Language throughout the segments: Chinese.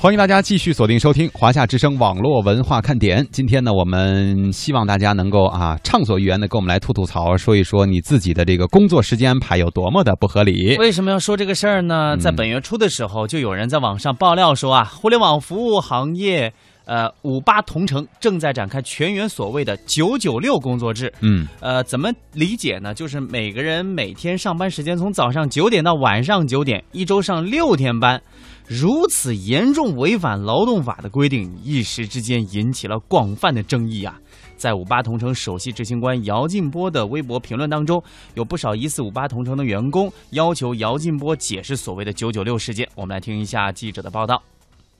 欢迎大家继续锁定收听华夏之声网络文化看点。今天呢，我们希望大家能够啊畅所欲言的跟我们来吐吐槽，说一说你自己的这个工作时间安排有多么的不合理。为什么要说这个事儿呢？嗯在本月初的时候，就有人在网上爆料说啊，互联网服务行业，呃，五八同城正在展开全员所谓的“九九六”工作制。嗯呃，怎么理解呢？就是每个人每天上班时间从早上九点到晚上九点，一周上六天班，如此严重违反劳动法的规定，一时之间引起了广泛的争议啊。在五八同城首席执行官姚劲波的微博评论当中，有不少疑似五八同城的员工要求姚劲波解释所谓的“九九六”事件。我们来听一下记者的报道。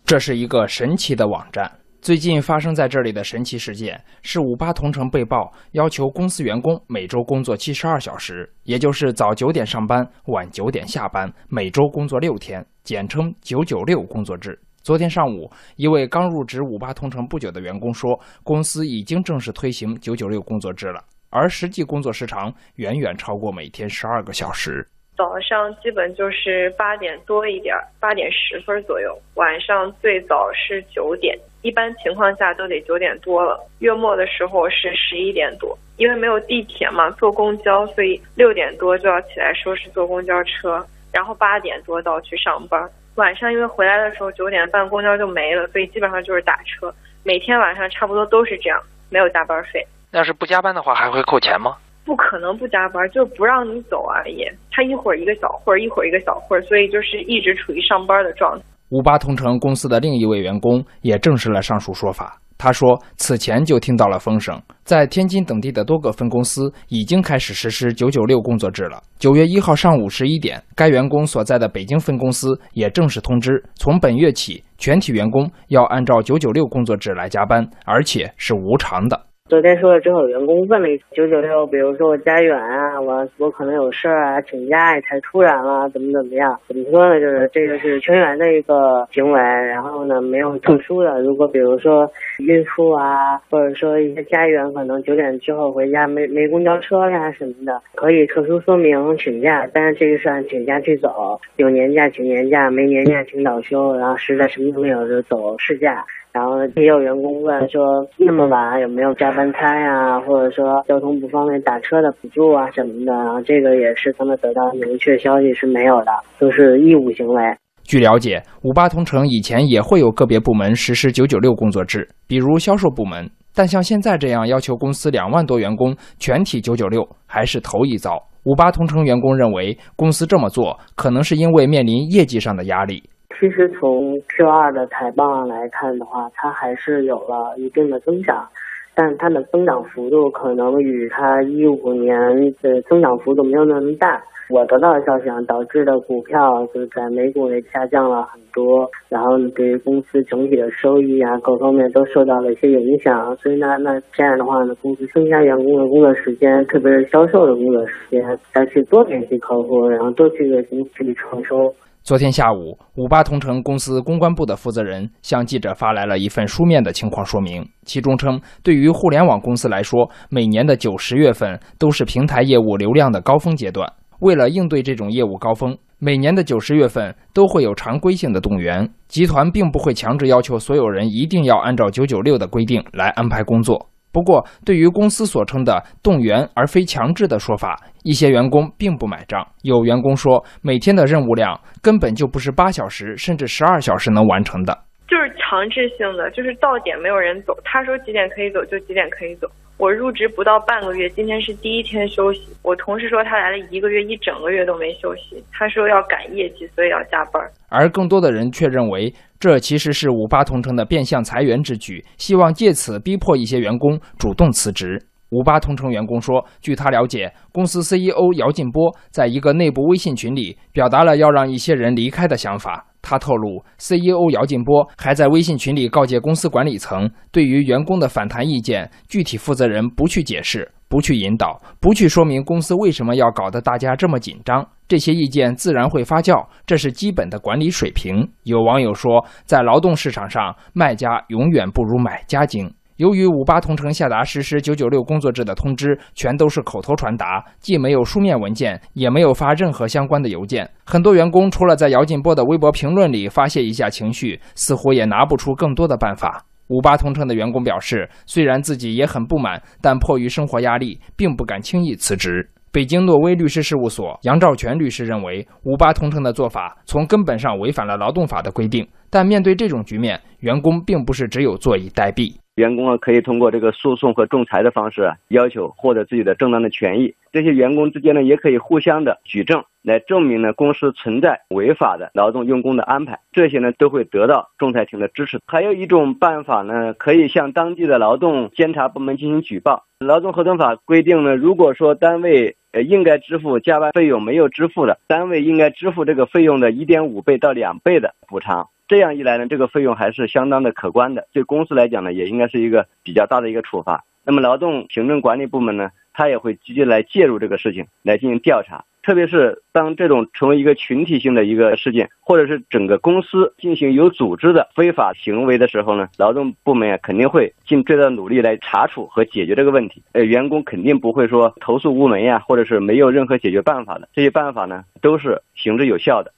这是一个神奇的网站。最近发生在这里的神奇事件是五八同城被曝要求公司员工每周工作七十二小时，也就是早九点上班，晚九点下班，每周工作六天，简称“九九六”工作制。昨天上午，一位刚入职五八同城不久的员工说，公司已经正式推行“九九六”工作制了，而实际工作时长远远超过每天十二个小时。早上基本就是八点多一点儿，八点十分左右。晚上最早是九点，一般情况下都得九点多了。月末的时候是十一点多，因为没有地铁嘛，坐公交，所以六点多就要起来收拾坐公交车，然后八点多到去上班。晚上因为回来的时候九点半公交就没了，所以基本上就是打车。每天晚上差不多都是这样，没有加班费。要是不加班的话，还会扣钱吗？不可能不加班，就不让你走而已。他一会儿一个小会儿，一会儿一个小会儿，所以就是一直处于上班的状态。五八同城公司的另一位员工也证实了上述说法。他说，此前就听到了风声，在天津等地的多个分公司已经开始实施“九九六”工作制了。九月一号上午十一点，该员工所在的北京分公司也正式通知，从本月起，全体员工要按照“九九六”工作制来加班，而且是无偿的。昨天说了之后，员工问了九九六，比如说我家远啊，我我可能有事儿啊，请假也太突然了，怎么怎么样？怎么说呢？就是这个是全员的一个行为，然后呢没有特殊的。如果比如说孕妇啊，或者说一些家员可能九点之后回家没没公交车呀什么的，可以特殊说明请假，但是这个是按请假去走，有年假请年假，没年假请倒休，然后实在什么都没有就走事假。也有员工问说，那么晚有没有加班餐呀、或者说交通不方便打车的补助啊什么的？然后这个也是他们得到明确消息是没有的，都是义务行为。据了解，五八同城以前也会有个别部门实施“九九六”工作制，比如销售部门，但像现在这样要求公司两万多员工全体“九九六”还是头一遭。五八同城员工认为，公司这么做可能是因为面临业绩上的压力。其实从 Q 二的财报上来看的话，它还是有了一定的增长，但它的增长幅度可能与它一五年的增长幅度没有那么大。我得到的消息啊，导致的股票就是在美股也下降了很多，然后呢，对于公司整体的收益啊各方面都受到了一些影响。所以呢，那这样的话呢，公司增加员工的工作时间，特别是销售的工作时间，再去多联系客户，然后多去为公司去创收。昨天下午，五八同城公司公关部的负责人向记者发来了一份书面的情况说明，其中称，对于互联网公司来说，每年的九十月份都是平台业务流量的高峰阶段。为了应对这种业务高峰，每年的九十月份都会有常规性的动员，集团并不会强制要求所有人一定要按照九九六的规定来安排工作。不过，对于公司所称的动员而非强制的说法，一些员工并不买账。有员工说，每天的任务量根本就不是八小时甚至十二小时能完成的。就是强制性的，就是到点没有人走，他说几点可以走就几点可以走。我入职不到半个月，今天是第一天休息。我同事说他来了一个月，一整个月都没休息。他说要赶业绩，所以要加班。而更多的人却认为，这其实是五八同城的变相裁员之举，希望借此逼迫一些员工主动辞职。五八同城员工说，据他了解，公司 CEO 姚劲波在一个内部微信群里表达了要让一些人离开的想法。他透露，CEO 姚劲波还在微信群里告诫公司管理层，对于员工的反弹意见，具体负责人不去解释、不去引导、不去说明公司为什么要搞得大家这么紧张，这些意见自然会发酵，这是基本的管理水平。有网友说，在劳动市场上，卖家永远不如买家精。由于五八同城下达实施九九六工作制的通知全都是口头传达，既没有书面文件，也没有发任何相关的邮件，很多员工除了在姚劲波的微博评论里发泄一下情绪，似乎也拿不出更多的办法。五八同城的员工表示，虽然自己也很不满，但迫于生活压力，并不敢轻易辞职。北京诺威律师事务所杨兆全律师认为，五八同城的做法从根本上违反了劳动法的规定。但面对这种局面，员工并不是只有坐以待毙。员工啊，可以通过这个诉讼和仲裁的方式，要求获得自己的正当的权益。这些员工之间呢，也可以互相的举证，来证明呢公司存在违法的劳动用工的安排。这些呢，都会得到仲裁庭的支持。还有一种办法呢，可以向当地的劳动监察部门进行举报。劳动合同法规定呢，如果说单位呃应该支付加班费用没有支付的，单位应该支付这个费用的一点五倍到两倍的补偿。这样一来呢，这个费用还是相当的可观的，对公司来讲呢，也应该是一个比较大的一个处罚。那么劳动行政管理部门呢，他也会积极来介入这个事情，来进行调查。特别是当这种成为一个群体性的一个事件，或者是整个公司进行有组织的非法行为的时候呢，劳动部门啊肯定会尽最大努力来查处和解决这个问题。呃，员工肯定不会说投诉无门呀，或者是没有任何解决办法的。这些办法呢，都是行之有效的。